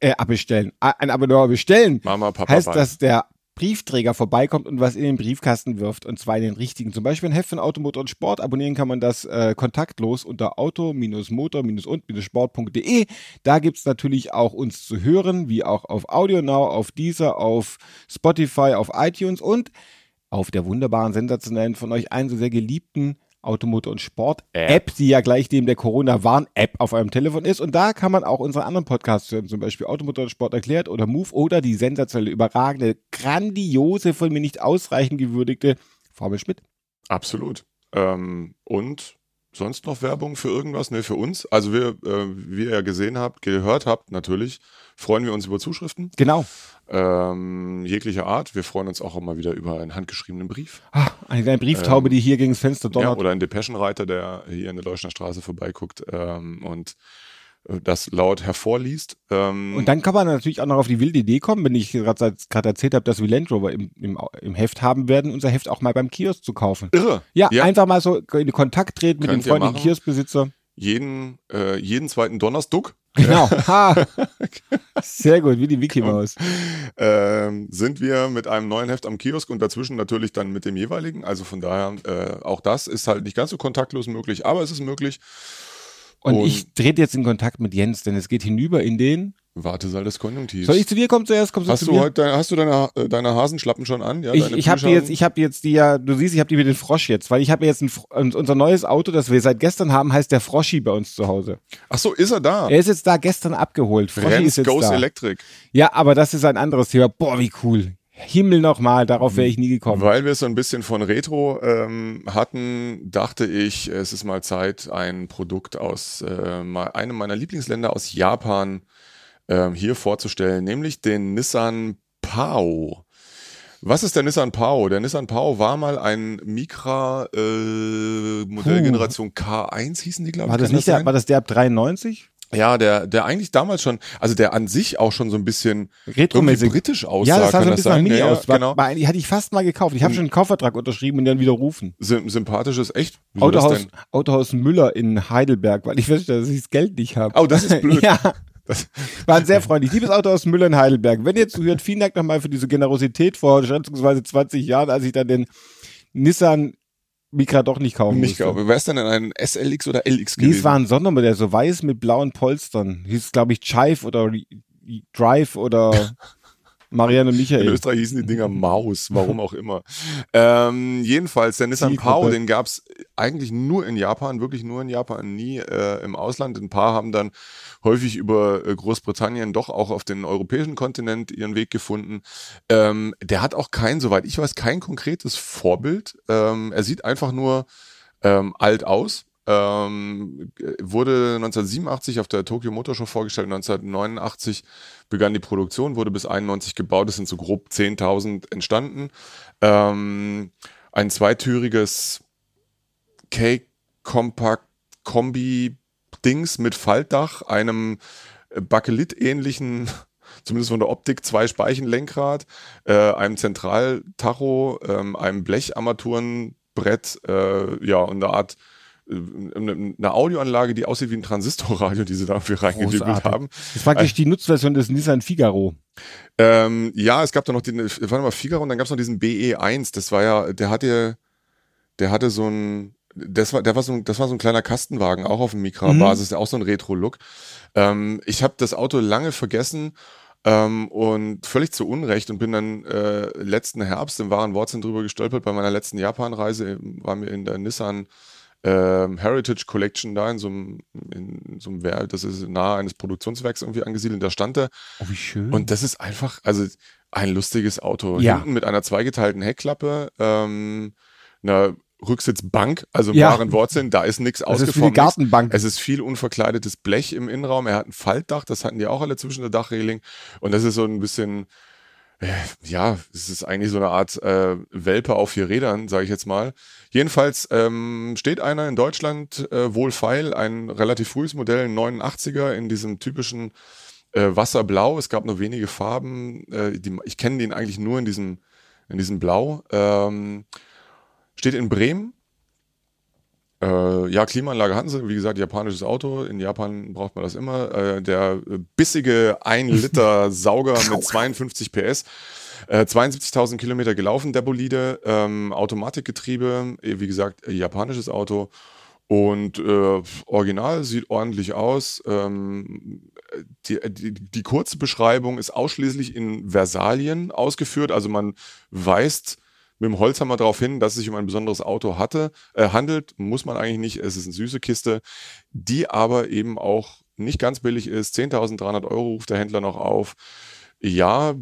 äh, abbestellen, ein Abonnement bestellen. Mama, Papa, heißt, dass der Briefträger vorbeikommt und was in den Briefkasten wirft und zwar in den richtigen. Zum Beispiel ein Heft von Automotor und Sport. Abonnieren kann man das äh, kontaktlos unter auto-motor-und-sport.de. Da gibt's natürlich auch uns zu hören, wie auch auf AudioNow, auf Deezer, auf Spotify, auf iTunes und auf der wunderbaren, sensationellen, von euch allen so sehr geliebten Automotor und Sport App, die ja gleich dem der Corona-Warn-App auf eurem Telefon ist. Und da kann man auch unsere anderen Podcasts hören, zum Beispiel Automotor und Sport erklärt oder Move oder die sensationelle, überragende, grandiose, von mir nicht ausreichend gewürdigte Formel Schmidt. Absolut. Ähm, und sonst noch Werbung für irgendwas? Ne, für uns. Also wir, äh, wie ihr ja gesehen habt, gehört habt, natürlich, freuen wir uns über Zuschriften. Genau. Ähm, jeglicher Art. Wir freuen uns auch immer wieder über einen handgeschriebenen Brief. Ah, eine kleine Brieftaube, die hier gegen das Fenster Ja, donnert. oder einen Depeschenreiter, der hier in der Deutschen Straße vorbeiguckt ähm, und das laut hervorliest. Ähm, Und dann kann man natürlich auch noch auf die wilde Idee kommen, wenn ich gerade erzählt habe, dass wir Land Rover im, im, im Heft haben werden, unser Heft auch mal beim Kiosk zu kaufen. irre. Ja, Ja. einfach mal so in Kontakt treten mit Könnt dem ihr freundlichen. Kioskbesitzer. Jeden, äh, jeden zweiten Donnerstag Genau. Ha. Sehr gut, wie die Wiki Maus. ähm, sind wir mit einem neuen Heft am Kiosk und dazwischen natürlich dann mit dem jeweiligen. Also von daher, äh, auch das ist halt nicht ganz so kontaktlos möglich, aber es ist möglich. Und, Und- ich trete jetzt in Kontakt mit Jens, denn es geht hinüber in den. Wartesaal des Konjunktivs. Soll ich zu dir kommen zuerst? Kommst du hast zu du mir? heute deine, hast du deine, äh, deine Hasenschlappen schon an? Ja, ich ich habe jetzt, ich habe jetzt die ja, du siehst, ich habe die mit dem Frosch jetzt, weil ich habe jetzt ein, und unser neues Auto, das wir seit gestern haben, heißt der Froschi bei uns zu Hause. Ach so, ist er da? Er ist jetzt da gestern abgeholt. Froschi Renz ist jetzt Goes da. Electric. Ja, aber das ist ein anderes Thema. Boah, wie cool. Himmel nochmal, darauf wäre ich nie gekommen. Weil wir so ein bisschen von Retro ähm, hatten, dachte ich, es ist mal Zeit, ein Produkt aus äh, mal einem meiner Lieblingsländer aus Japan ähm, hier vorzustellen, nämlich den Nissan Pao. Was ist der Nissan Pao? Der Nissan Pao war mal ein Micra äh, Modellgeneration K1 hießen die, glaube ich. War das nicht der, sein? war das der ab 93? Ja, der, der eigentlich damals schon, also der an sich auch schon so ein bisschen irgendwie Retromäßig. britisch aussah, Ja, das sah so ein bisschen nach? Mini Ja, aus. Genau. war, hatte ich fast mal gekauft. Ich habe schon einen Kaufvertrag unterschrieben und dann widerrufen. Sym sympathisches, echt? Wieso Autohaus? Autohaus Müller in Heidelberg, weil ich feststelle, dass ich das Geld nicht habe. Oh, das ist blöd. ja, Das, waren sehr freundlich. Liebes Autohaus Müller in Heidelberg, wenn ihr zuhört, vielen Dank nochmal für diese Generosität vor schätzungsweise 20 Jahren, als ich dann den Nissan Micra doch nicht kaufen nicht glaube. Wäre es denn ein SLX oder LX Nee, es gewesen? war ein Sondermodell, so weiß mit blauen Polstern. Hieß, glaube ich, Chive oder Drive oder Marianne und In Michael. Österreich hießen die Dinger Maus, warum auch immer. Ähm, jedenfalls, der Nissan. Pao, den gab es eigentlich nur in Japan, wirklich nur in Japan, nie äh, im Ausland. Ein paar haben dann häufig über äh, Großbritannien doch auch auf den europäischen Kontinent ihren Weg gefunden. Ähm, der hat auch kein, soweit ich weiß, kein konkretes Vorbild. Ähm, er sieht einfach nur ähm, alt aus. Ähm, äh, wurde 1987 auf der Tokyo Motor Show vorgestellt, 1989 begann die Produktion, wurde bis 91 gebaut, es sind so grob 10.000 entstanden. Ähm, ein zweitüriges K-Compact-Kombi-Dings mit Faltdach, einem äh, Bakelit-ähnlichen, zumindest von der Optik, zwei Speichenlenkrad, äh, einem Zentraltacho, ähm, einem Blecharmaturenbrett, äh, ja, und eine Art eine eine Audioanlage, die aussieht wie ein Transistorradio, die sie da irgendwie reingedübelt haben. Das ist praktisch die Nutzversion des Nissan Figaro. Ähm, ja, es gab da noch den, warte mal, Figaro und dann gab es noch diesen BE1, das war ja, der hatte, der hatte so ein, das war, der war so ein, das war so ein kleiner Kastenwagen, auch auf dem Micra-Basis, der auch so ein Retro-Look. Ähm, ich habe das Auto lange vergessen ähm, und völlig zu Unrecht und bin dann äh, letzten Herbst im wahren Wortsinn drüber gestolpert bei meiner letzten Japan-Reise, war mir in der Nissan ähm, Heritage Collection da in so einem, in so einem Werk, das ist nahe eines Produktionswerks irgendwie angesiedelt, da stand er Oh, wie schön. und das ist einfach, also ein lustiges Auto. Ja. Hinten mit einer zweigeteilten Heckklappe, ähm, einer Rücksitzbank, also im Ja. wahren Wortsinn, da ist nichts das ist wie die ausgeformt. Gartenbank. Es ist viel unverkleidetes Blech im Innenraum. Er hat ein Faltdach, das hatten die auch alle zwischen der Dachreling. Und das ist so ein bisschen, ja, es ist eigentlich so eine Art äh, Welpe auf vier Rädern, sage ich jetzt mal. Jedenfalls ähm, steht einer in Deutschland äh, wohlfeil, ein relativ frühes Modell, ein 89er in diesem typischen äh, Wasserblau. Es gab nur wenige Farben. Äh, die, ich kenne den eigentlich nur in diesem, in diesem Blau. Ähm, steht in Bremen. Äh, ja, Klimaanlage hatten sie. Wie gesagt, japanisches Auto. In Japan braucht man das immer. Äh, der bissige 1 Liter Sauger mit 52 PS. Äh, 72.000 Kilometer gelaufen, der Bolide. Ähm, Automatikgetriebe, äh, wie gesagt, japanisches Auto. Und äh, original sieht ordentlich aus. Ähm, die, die, die, kurze Beschreibung ist ausschließlich in Versalien ausgeführt. Also man weist mit dem Holzhammer darauf hin, dass es sich um ein besonderes Auto hatte, äh, handelt. Muss man eigentlich nicht. Es ist eine süße Kiste, die aber eben auch nicht ganz billig ist. 10.300 Euro ruft der Händler noch auf. Ja,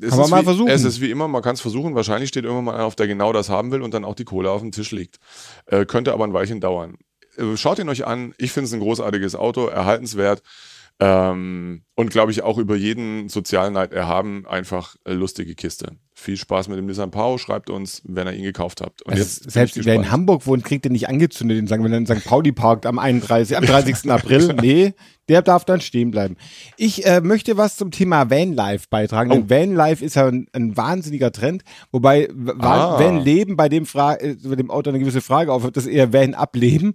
es, kann man mal wie, versuchen. es ist wie immer, man kann es versuchen. Wahrscheinlich steht irgendwann mal einer auf, der genau das haben will und dann auch die Kohle auf dem Tisch liegt. Äh, könnte aber ein Weilchen dauern. Äh, schaut ihn euch an. Ich finde es ein großartiges Auto, erhaltenswert. Ähm, und glaube ich auch über jeden Sozialneid erhaben, einfach äh, lustige Kiste. Viel Spaß mit dem Nissan Pau, schreibt uns, wenn ihr ihn gekauft habt. Und also jetzt selbst wer in Hamburg wohnt, kriegt den nicht angezündet, den sagen, wenn er in St. Pauli parkt am 31, am 30. April. Nee, der darf dann stehen bleiben. Ich äh, möchte was zum Thema Vanlife beitragen. Oh. Vanlife ist ja ein, ein, wahnsinniger Trend, wobei ah. Vanleben bei dem, Fra äh, bei dem Auto eine gewisse Frage aufhört, das eher Van ableben.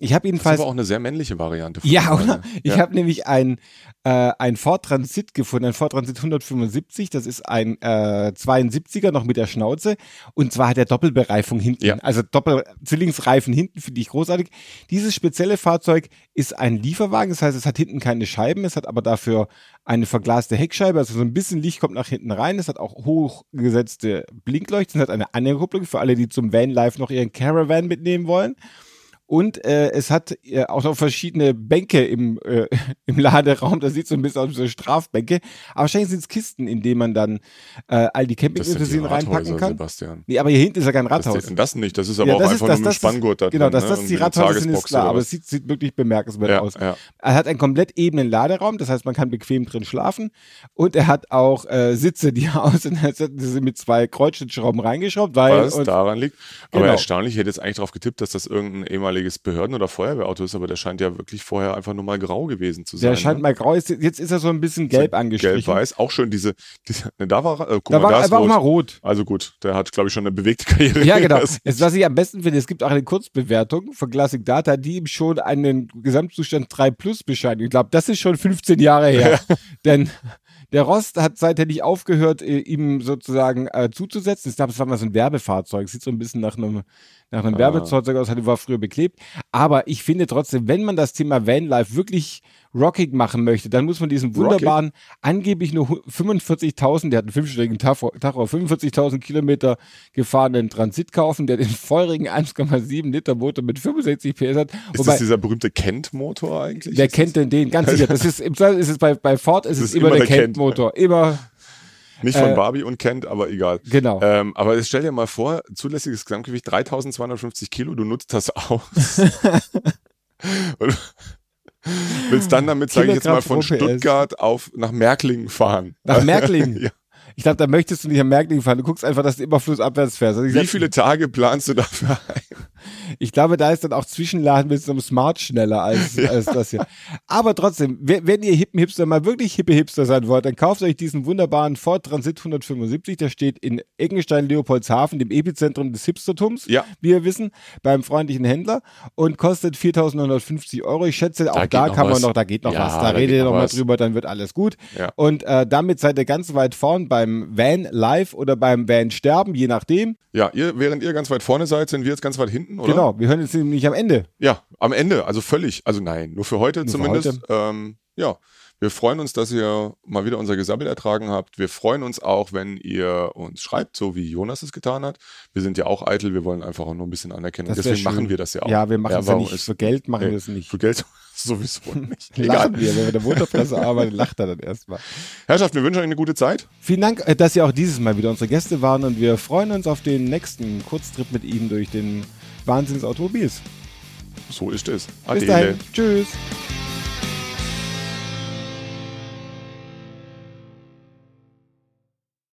Ich habe jedenfalls. Das ist aber auch eine sehr männliche Variante. ja, oder? Ich ja. habe nämlich ein, äh, ein Ford Transit gefunden, ein Ford Transit 175. Das ist ein äh, 72er noch mit der Schnauze. Und zwar hat er Doppelbereifung hinten. Ja. Also Doppel-Zwillingsreifen hinten finde ich großartig. Dieses spezielle Fahrzeug ist ein Lieferwagen. Das heißt, es hat hinten keine Scheiben. Es hat aber dafür eine verglaste Heckscheibe. Also so ein bisschen Licht kommt nach hinten rein. Es hat auch hochgesetzte Blinkleuchten. Es hat eine Anhängerkupplung für alle, die zum Vanlife noch ihren Caravan mitnehmen wollen. Und äh, es hat äh, auch noch verschiedene Bänke im, äh, im Laderaum. Das sieht so ein bisschen aus wie so Strafbänke. Aber wahrscheinlich sind es Kisten, in denen man dann äh, all die Campingutensilien reinpacken kann. Sebastian. Nee, aber hier hinten ist ja kein Rathaus. Das, das nicht. Das ist aber ja, das auch ist, einfach das, nur ein Spanngurt da Genau, drin, dass das ne? die Rathäuser sind, ist klar. Aber es sieht, sieht wirklich bemerkenswert ja, aus. Ja. Er hat einen komplett ebenen Laderaum. Das heißt, man kann bequem drin schlafen. Und er hat auch äh, Sitze, die hätten sie mit zwei Kreuzschlitzschrauben reingeschraubt. Weil, Was daran liegt. Aber genau. erstaunlich, ich hätte jetzt eigentlich darauf getippt, dass das irgendein ehemaliger ehemaliges Behörden- oder Feuerwehrauto ist, aber der scheint ja wirklich vorher einfach nur mal grau gewesen zu sein. Der scheint ne? mal grau, jetzt ist er so ein bisschen gelb angestrichen. Gelb-weiß, auch schön diese, diese ne, da war, äh, guck da mal, war, da war auch mal rot. Also gut, der hat, glaube ich, schon eine bewegte Karriere. Ja, genau. Jetzt, was ich am besten finde, es gibt auch eine Kurzbewertung von Classic Data, die ihm schon einen Gesamtzustand 3 Plus bescheinigt. Ich glaube, das ist schon 15 Jahre her. Denn der Rost hat seither nicht aufgehört, äh, ihm sozusagen äh, zuzusetzen. Ich glaube, es war mal so ein Werbefahrzeug. Sieht so ein bisschen nach einem, nach einem ah. Werbefahrzeug aus, war früher beklebt. Aber ich finde trotzdem, wenn man das Thema Vanlife wirklich rockig machen möchte, dann muss man diesen wunderbaren, rockig? angeblich nur 45.000, der hat einen fünfstelligen Tacho, 45.000 Kilometer gefahrenen Transit kaufen, der den feurigen 1,7 Liter Motor mit 65 PS hat. Ist Wobei, das dieser berühmte Kent-Motor eigentlich? Wer kennt denn den? Ganz sicher. Das ist, im ist es bei, bei Ford ist es immer, immer der Kent-Motor. Immer. Nicht von äh, Barbie und Kent, aber egal. Genau. Ähm, aber stell dir mal vor, zulässiges Gesamtgewicht 3250 Kilo, du nutzt das aus. Willst dann damit, sage ich jetzt mal, von Stuttgart auf nach Märklingen fahren. Nach Märklingen? ja. Ich glaube, da möchtest du nicht am Märklingen fahren. Du guckst einfach, dass du immer flussabwärts fährst. Also Wie viele Tage planst du dafür ein? Ich glaube, da ist dann auch Zwischenladen mit so einem Smart schneller als, ja. als das hier. Aber trotzdem, wenn ihr hippen Hipster mal wirklich hippe Hipster sein wollt, dann kauft euch diesen wunderbaren Ford Transit 175. Der steht in Eckenstein-Leopoldshafen, dem Epizentrum des Hipstertums, ja. wie wir wissen, beim freundlichen Händler und kostet 4.950 Euro. Ich schätze, auch da, da kann man noch, da geht noch ja, was. Da, da redet ihr noch mal drüber, dann wird alles gut. Ja. Und äh, damit seid ihr ganz weit vorn beim Van Live oder beim Van Sterben, je nachdem. Ja, ihr, während ihr ganz weit vorne seid, sind wir jetzt ganz weit hinten, oder? Genau, wir hören jetzt nämlich am Ende. Ja, am Ende, also völlig. Also nein, nur für heute nur zumindest. Für heute. Ähm, ja, wir freuen uns, dass ihr mal wieder unser Gesabbel ertragen habt. Wir freuen uns auch, wenn ihr uns schreibt, so wie Jonas es getan hat. Wir sind ja auch eitel, wir wollen einfach auch nur ein bisschen anerkennen. Deswegen schön. machen wir das ja auch. Ja, wir machen ja, es ja nicht für Geld, machen wir es nicht. Für Geld sowieso nicht. Egal. wir, wenn wir der Motorpresse arbeiten, lacht er dann erstmal. Herrschaft, wir wünschen euch eine gute Zeit. Vielen Dank, äh, dass ihr auch dieses Mal wieder unsere Gäste waren und wir freuen uns auf den nächsten Kurztrip mit Ihnen durch den Wahnsinn des Automobils. So ist es. Adele. Bis dahin. Tschüss.